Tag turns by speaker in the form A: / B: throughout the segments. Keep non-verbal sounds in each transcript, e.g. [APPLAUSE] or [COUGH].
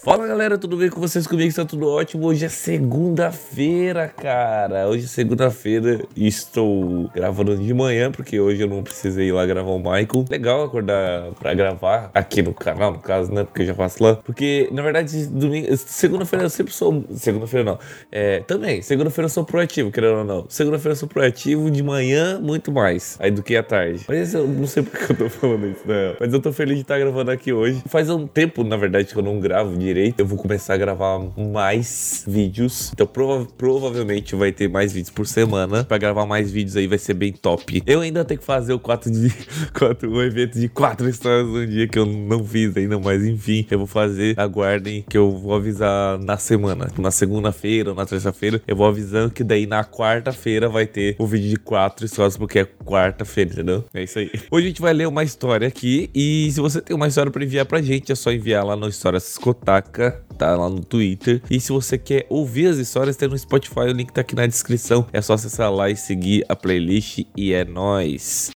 A: Fala galera, tudo bem com vocês? Comigo está tudo ótimo. Hoje é segunda-feira, cara. Hoje é segunda-feira e estou gravando de manhã porque hoje eu não precisei ir lá gravar o Michael. Legal acordar pra gravar aqui no canal, no caso, né? Porque eu já faço lá. Porque na verdade, domingo, segunda-feira eu sempre sou. Segunda-feira não. É, também, segunda-feira eu sou proativo, querendo ou não. Segunda-feira eu sou proativo de manhã, muito mais aí do que à tarde. Mas eu não sei porque eu tô falando isso, né? Mas eu tô feliz de estar gravando aqui hoje. Faz um tempo, na verdade, que eu não gravo de direito, eu vou começar a gravar mais vídeos. Então prova provavelmente vai ter mais vídeos por semana. Pra gravar mais vídeos aí vai ser bem top. Eu ainda tenho que fazer o 4 de [LAUGHS] 4, um evento de 4 histórias no dia que eu não fiz ainda, mas enfim, eu vou fazer. Aguardem que eu vou avisar na semana. Na segunda-feira ou na terça-feira, eu vou avisando que daí na quarta-feira vai ter o vídeo de 4 histórias, porque é quarta-feira, entendeu? É isso aí. Hoje a gente vai ler uma história aqui. E se você tem uma história pra enviar pra gente, é só enviar lá no Histórias Tá lá no Twitter. E se você quer ouvir as histórias, tem no Spotify, o link tá aqui na descrição. É só acessar lá e seguir a playlist e é nóis.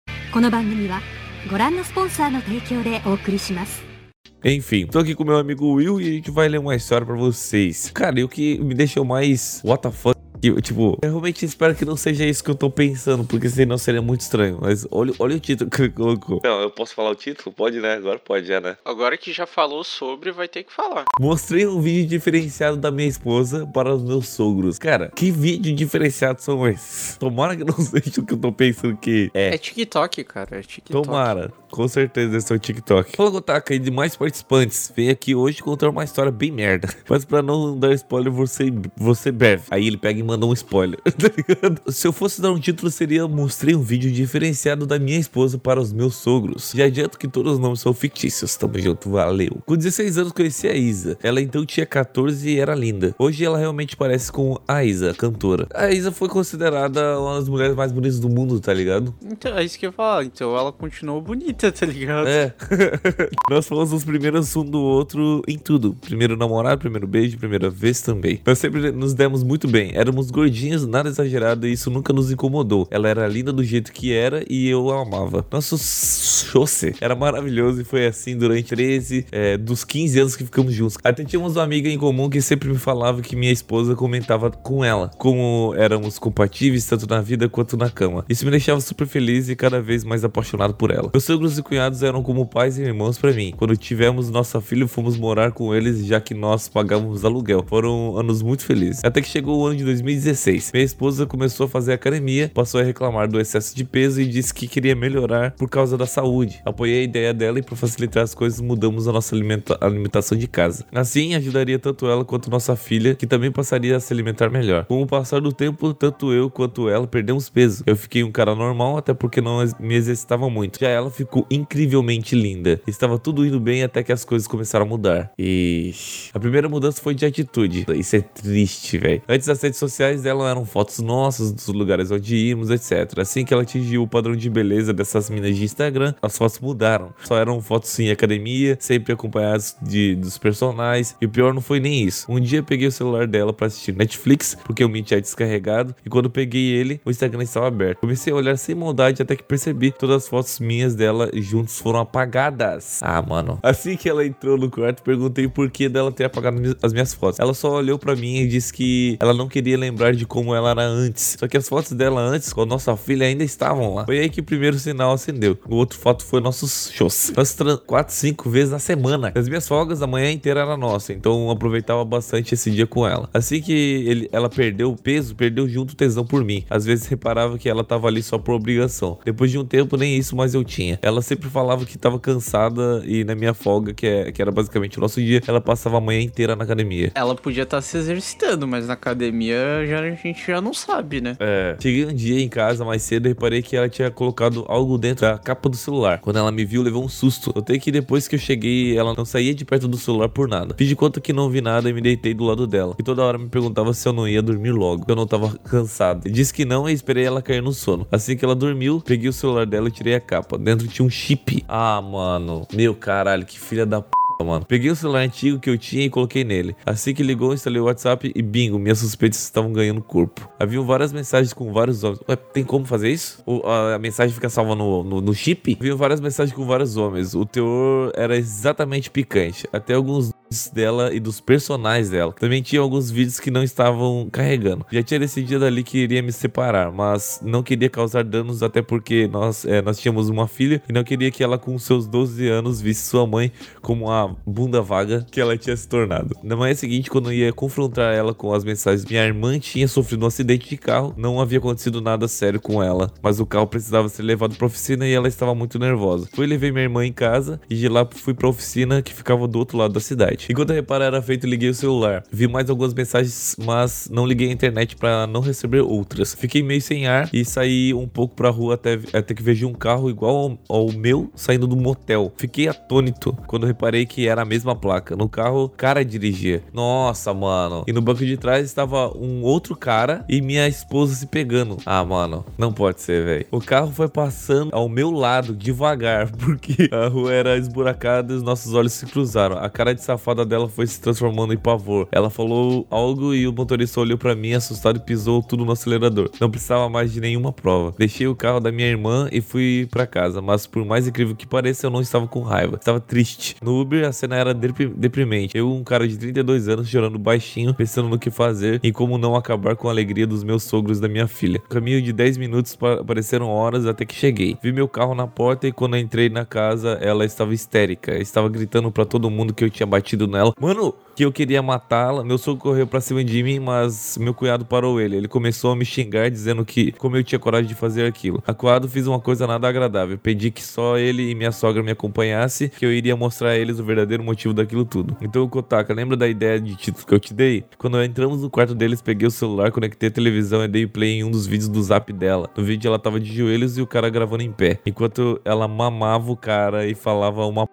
A: Enfim, tô aqui com meu amigo Will e a gente vai ler uma história para vocês. Cara, e o que me deixou mais what the fuck que, tipo, eu realmente espero que não seja isso que eu tô pensando, porque senão seria muito estranho. Mas olha, olha o título que ele colocou. Não, eu posso falar o título? Pode, né? Agora pode, já, né?
B: Agora que já falou sobre, vai ter que falar.
A: Mostrei um vídeo diferenciado da minha esposa para os meus sogros. Cara, que vídeo diferenciado são esses? Tomara que não [LAUGHS] seja o que eu tô pensando que é.
B: É TikTok, cara. É TikTok.
A: Tomara. Com certeza esse é o TikTok. Fala, Gotaka, aí de mais participantes. Vem aqui hoje contar uma história bem merda. [LAUGHS] Mas pra não dar spoiler, você, você breve. Aí ele pega e manda um spoiler, [LAUGHS] tá ligado? Se eu fosse dar um título, seria Mostrei um vídeo diferenciado da minha esposa para os meus sogros. Já adianto que todos os nomes são fictícios. Tamo junto, valeu. Com 16 anos conheci a Isa. Ela então tinha 14 e era linda. Hoje ela realmente parece com a Isa, a cantora. A Isa foi considerada uma das mulheres mais bonitas do mundo, tá ligado?
B: Então, é isso que eu ia falar. Então ela continuou bonita tá ligado?
A: É. [LAUGHS] Nós fomos os primeiros um do outro em tudo. Primeiro namorado, primeiro beijo, primeira vez também. Nós sempre nos demos muito bem. Éramos gordinhos, nada exagerado e isso nunca nos incomodou. Ela era linda do jeito que era e eu a amava. Nosso choce era maravilhoso e foi assim durante 13 é, dos 15 anos que ficamos juntos. Até tínhamos uma amiga em comum que sempre me falava que minha esposa comentava com ela como éramos compatíveis tanto na vida quanto na cama. Isso me deixava super feliz e cada vez mais apaixonado por ela. Meus sogros e cunhados eram como pais e irmãos para mim. Quando tivemos nossa filha, fomos morar com eles, já que nós pagávamos aluguel. Foram anos muito felizes. Até que chegou o ano de 2016. Minha esposa começou a fazer academia, passou a reclamar do excesso de peso e disse que queria melhorar por causa da saúde. Apoiei a ideia dela e para facilitar as coisas mudamos a nossa alimenta alimentação de casa. Assim, ajudaria tanto ela quanto nossa filha, que também passaria a se alimentar melhor. Com o passar do tempo, tanto eu quanto ela perdemos peso. Eu fiquei um cara normal, até porque não me exercitava muito. Já ela ficou incrivelmente linda. Estava tudo indo bem até que as coisas começaram a mudar. E a primeira mudança foi de atitude. Isso é triste, velho. Antes as redes sociais dela eram fotos nossas dos lugares onde íamos, etc. Assim que ela atingiu o padrão de beleza dessas minas de Instagram, as fotos mudaram. Só eram fotos em academia, sempre acompanhadas de, dos personagens. E o pior não foi nem isso. Um dia peguei o celular dela para assistir Netflix, porque o Mint tinha descarregado. E quando peguei ele, o Instagram estava aberto. Comecei a olhar sem maldade até que percebi todas as fotos minhas dela juntos foram apagadas. Ah, mano. Assim que ela entrou no quarto, perguntei por que dela ter apagado as minhas fotos. Ela só olhou para mim e disse que ela não queria lembrar de como ela era antes. Só que as fotos dela antes, com a nossa filha, ainda estavam lá. Foi aí que o primeiro sinal acendeu. O outro foto foi nossos shows. Nós quatro, cinco vezes na semana. As minhas folgas, a manhã inteira era nossa. Então aproveitava bastante esse dia com ela. Assim que ele, ela perdeu o peso, perdeu junto o tesão por mim. Às vezes reparava que ela tava ali só por obrigação. Depois de um tempo, nem isso mais eu tinha. Ela sempre falava que tava cansada e na minha folga, que, é, que era basicamente o nosso dia, ela passava a manhã inteira na academia.
B: Ela podia estar tá se exercitando, mas na academia já, a gente já não sabe, né?
A: É. Cheguei um dia em casa mais cedo e reparei que ela tinha colocado algo dentro da capa do celular. Quando ela me viu, levou um susto. Notei que depois que eu cheguei, ela não saía de perto do celular por nada. Fiz de conta que não vi nada e me deitei do lado dela. E toda hora me perguntava se eu não ia dormir logo. Eu não tava cansado. Disse que não e esperei ela cair no sono. Assim que ela dormiu, peguei o celular dela e tirei a capa. Dentro tinha um chip ah, mano. Meu caralho, que filha da p mano. Peguei o celular antigo que eu tinha e coloquei nele. Assim que ligou, instalei o WhatsApp e bingo, minhas suspeitas estavam ganhando corpo. Haviam várias mensagens com vários homens. Ué, tem como fazer isso? O, a, a, mensagem fica salva no, no, no chip? Haviam várias mensagens com vários homens. O teor era exatamente picante. Até alguns dela e dos personagens dela. Também tinha alguns vídeos que não estavam carregando. Já tinha decidido ali que iria me separar, mas não queria causar danos, até porque nós, é, nós tínhamos uma filha e não queria que ela, com seus 12 anos, visse sua mãe como a bunda vaga que ela tinha se tornado. Na manhã seguinte, quando eu ia confrontar ela com as mensagens, minha irmã tinha sofrido um acidente de carro, não havia acontecido nada sério com ela, mas o carro precisava ser levado para oficina e ela estava muito nervosa. Fui levar minha irmã em casa e de lá fui para oficina que ficava do outro lado da cidade. Enquanto a reparar era feito, liguei o celular. Vi mais algumas mensagens, mas não liguei a internet para não receber outras. Fiquei meio sem ar e saí um pouco pra rua até, até que vejo um carro igual ao, ao meu saindo do motel. Fiquei atônito quando reparei que era a mesma placa. No carro, cara dirigia. Nossa, mano. E no banco de trás estava um outro cara e minha esposa se pegando. Ah, mano, não pode ser, velho. O carro foi passando ao meu lado devagar, [LAUGHS] porque a rua era esburacada e os nossos olhos se cruzaram. A cara de safada dela foi se transformando em pavor. Ela falou algo e o motorista olhou para mim assustado e pisou tudo no acelerador. Não precisava mais de nenhuma prova. Deixei o carro da minha irmã e fui para casa, mas por mais incrível que pareça, eu não estava com raiva. Estava triste. No Uber a cena era deprimente. Eu, um cara de 32 anos, chorando baixinho, pensando no que fazer e como não acabar com a alegria dos meus sogros e da minha filha. Caminho de 10 minutos pareceram horas até que cheguei. Vi meu carro na porta e quando entrei na casa, ela estava histérica. Estava gritando para todo mundo que eu tinha batido nela. Mano, que eu queria matá-la. Meu sogro correu pra cima de mim, mas meu cunhado parou ele. Ele começou a me xingar, dizendo que como eu tinha coragem de fazer aquilo. Acuado, fiz uma coisa nada agradável. Pedi que só ele e minha sogra me acompanhassem, que eu iria mostrar a eles o verdadeiro motivo daquilo tudo. Então, Kotaka, lembra da ideia de título que eu te dei? Quando entramos no quarto deles, peguei o celular, conectei a televisão e dei play em um dos vídeos do zap dela. No vídeo, ela tava de joelhos e o cara gravando em pé, enquanto ela mamava o cara e falava uma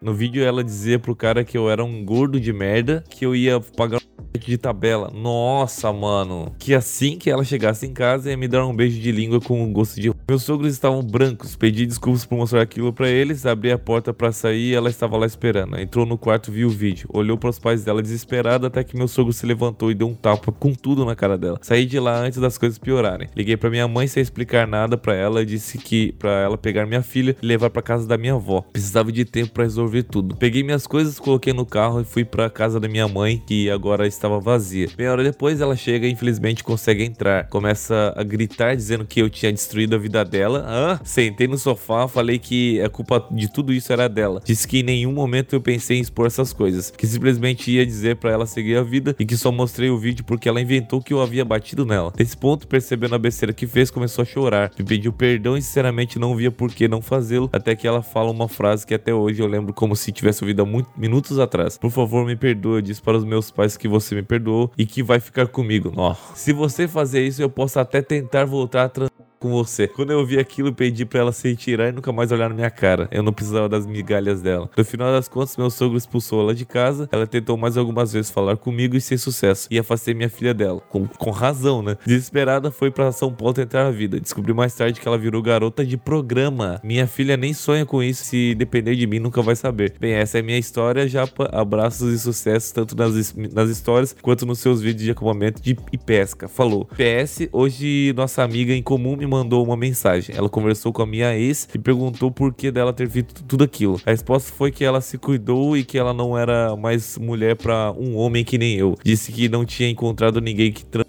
A: no vídeo ela dizia pro cara que eu era um gordo de merda, que eu ia pagar de tabela. Nossa, mano. Que assim que ela chegasse em casa ia me dar um beijo de língua com um gosto de. Meus sogros estavam brancos. Pedi desculpas por mostrar aquilo para eles. Abri a porta para sair e ela estava lá esperando. Entrou no quarto, viu o vídeo. Olhou para os pais dela desesperada até que meu sogro se levantou e deu um tapa com tudo na cara dela. Saí de lá antes das coisas piorarem. Liguei para minha mãe sem explicar nada para ela. Disse que para ela pegar minha filha e levar para casa da minha avó. Precisava de tempo para resolver tudo. Peguei minhas coisas, coloquei no carro e fui para casa da minha mãe, que agora estava vazia. Meia hora depois ela chega e infelizmente consegue entrar. Começa a gritar dizendo que eu tinha destruído a vida dela. Ah, sentei no sofá, falei que a culpa de tudo isso era dela. Disse que em nenhum momento eu pensei em expor essas coisas, que simplesmente ia dizer para ela seguir a vida e que só mostrei o vídeo porque ela inventou que eu havia batido nela. Nesse ponto, percebendo a besteira que fez, começou a chorar. Me pediu perdão e sinceramente não via por que não fazê-lo, até que ela fala uma frase que até hoje eu lembro como se tivesse ouvido há muito, minutos atrás. Por favor, me perdoe, disse para os meus pais que você me perdoou e que vai ficar comigo. Nossa, se você fazer isso, eu posso até tentar voltar a trans com você. Quando eu vi aquilo, pedi para ela se retirar e nunca mais olhar na minha cara. Eu não precisava das migalhas dela. No final das contas, meu sogro expulsou ela de casa. Ela tentou mais algumas vezes falar comigo e sem sucesso. E afastei minha filha dela. Com, com razão, né? Desesperada, foi para São Paulo tentar a vida. Descobri mais tarde que ela virou garota de programa. Minha filha nem sonha com isso. Se depender de mim, nunca vai saber. Bem, essa é minha história. Japa, abraços e sucesso tanto nas, nas histórias quanto nos seus vídeos de acampamento de, e pesca. Falou. PS, hoje nossa amiga em comum me mandou uma mensagem. Ela conversou com a minha ex e perguntou por que dela ter feito tudo aquilo. A resposta foi que ela se cuidou e que ela não era mais mulher para um homem que nem eu. Disse que não tinha encontrado ninguém que trans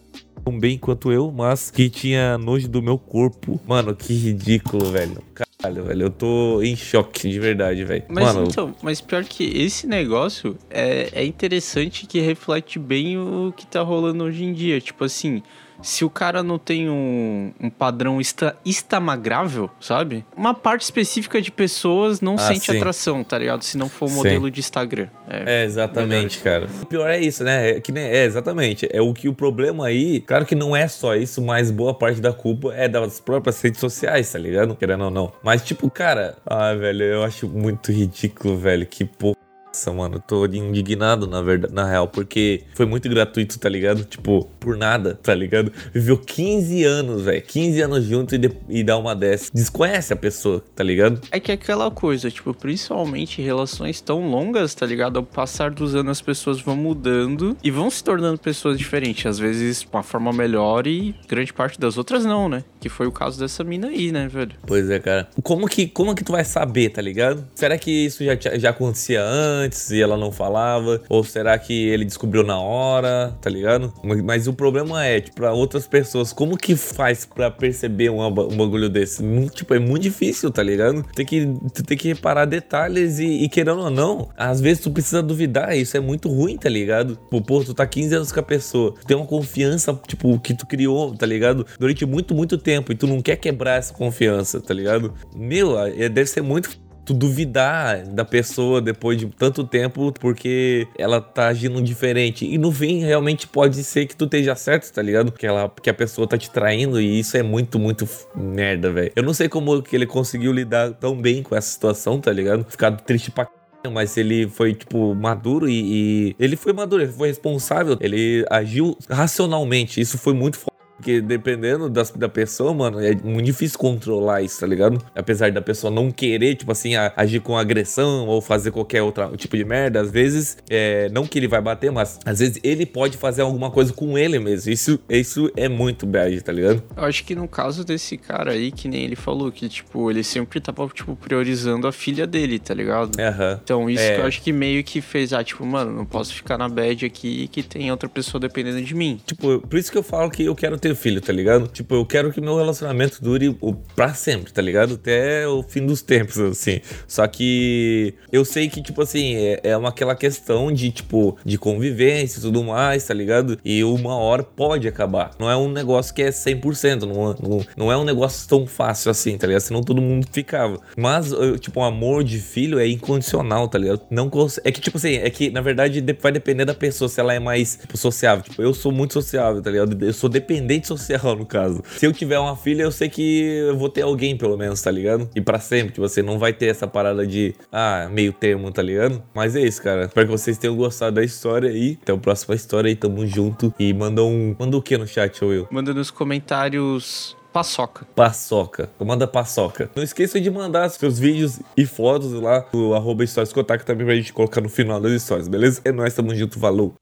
A: tão bem quanto eu, mas que tinha nojo do meu corpo. Mano, que ridículo, velho. Caralho, velho, eu tô em choque, de verdade, velho.
B: Mas
A: Mano,
B: então, mas pior que esse negócio é, é interessante que reflete bem o que tá rolando hoje em dia. Tipo assim, se o cara não tem um, um padrão esta, instagrável, sabe? Uma parte específica de pessoas não
A: Ah,
B: sente
A: sim.
B: atração, tá ligado? Se não for o
A: Sim.
B: modelo de Instagram.
A: É, exatamente, cara. O pior é isso, né? É, que nem, é, exatamente. É o que o problema aí, claro que não é só isso, mas boa parte da culpa é das próprias redes sociais, tá ligado? Querendo ou não. Mas, tipo, cara, ah, velho, eu acho muito ridículo, velho. Que porra. Nossa, mano, eu tô indignado, na verdade, na real, porque foi muito gratuito, tá ligado? Tipo, por nada, tá ligado? Viveu 15 anos, velho. 15 anos junto e, de- e dá uma dessa. Desconhece a pessoa, tá ligado?
B: É que é aquela coisa, tipo, principalmente relações tão longas, tá ligado? Ao passar dos anos as pessoas vão mudando e vão se tornando pessoas diferentes. Às vezes uma forma melhor e grande parte das outras não, né? Que foi o caso dessa mina aí, né, velho?
A: Pois é, cara. Como que, como que tu vai saber, tá ligado? Será que isso já, já acontecia antes? Antes e ela não falava? Ou será que ele descobriu na hora, tá ligado? Mas o problema é, tipo, pra outras pessoas, como que faz pra perceber um, um bagulho desse? Tipo, é muito difícil, tá ligado? Tem que, tem que reparar detalhes e, e, querendo ou não, às vezes tu precisa duvidar, isso é muito ruim, tá ligado? Pô, pô, tu tá 15 anos com a pessoa, tem uma confiança, tipo, que tu criou, tá ligado? Durante muito, muito tempo e tu não quer quebrar essa confiança, tá ligado? Meu, é, deve ser muito tu duvidar da pessoa depois de tanto tempo porque ela tá agindo diferente. E no fim, realmente pode ser que tu esteja certo, tá ligado? Que, ela, que a pessoa tá te traindo e isso é muito, muito merda, velho. Eu não sei como que ele conseguiu lidar tão bem com essa situação, tá ligado? Ficado triste pra mas ele foi, tipo, maduro e, e, ele foi maduro, ele foi responsável, ele agiu racionalmente. Isso foi muito porque dependendo das, da pessoa, mano, é muito difícil controlar isso, tá ligado? Apesar da pessoa não querer, tipo assim, agir com agressão ou fazer qualquer outro tipo de merda, às vezes, é, não que ele vai bater, mas às vezes ele pode fazer alguma coisa com ele mesmo. Isso, isso é muito bad, tá ligado?
B: Eu acho que no caso desse cara aí, que nem ele falou, que, tipo, ele sempre tava, tipo, priorizando a filha dele, tá ligado?
A: Uhum.
B: Então, isso é. que eu acho que meio que fez, ah, tipo, mano, não posso ficar na bad aqui que tem outra pessoa dependendo de mim.
A: Tipo, por isso que eu falo que eu quero ter ter filho, tá ligado? Tipo, eu quero que meu relacionamento dure o, pra sempre, tá ligado? Até o fim dos tempos, assim. Só que eu sei que, tipo assim, é, é uma, aquela questão de, tipo, de convivência e tudo mais, tá ligado? E uma hora pode acabar. Não é um negócio que é 100%, não, não, não é um negócio tão fácil assim, tá ligado? Senão todo mundo ficava. Mas, tipo, o amor de filho é incondicional, tá ligado? Não É que, tipo assim, é que, na verdade, vai depender da pessoa, se ela é mais, tipo, sociável. Tipo, eu sou muito sociável, tá ligado? Eu sou dependente rede social, no caso. Se eu tiver uma filha, eu sei que eu vou ter alguém, pelo menos, tá ligado? E para sempre, que você não vai ter essa parada de, ah, meio termo, tá ligado? Mas é isso, cara. Espero que vocês tenham gostado da história aí. Até a próxima história aí, tamo junto. E manda um. Manda o que no chat, ou eu?
B: Manda nos comentários Paçoca.
A: Paçoca. Manda paçoca. Não esqueça de mandar seus vídeos e fotos lá no arroba Histórias também pra gente colocar no final das histórias, beleza? É nóis, tamo junto, valeu.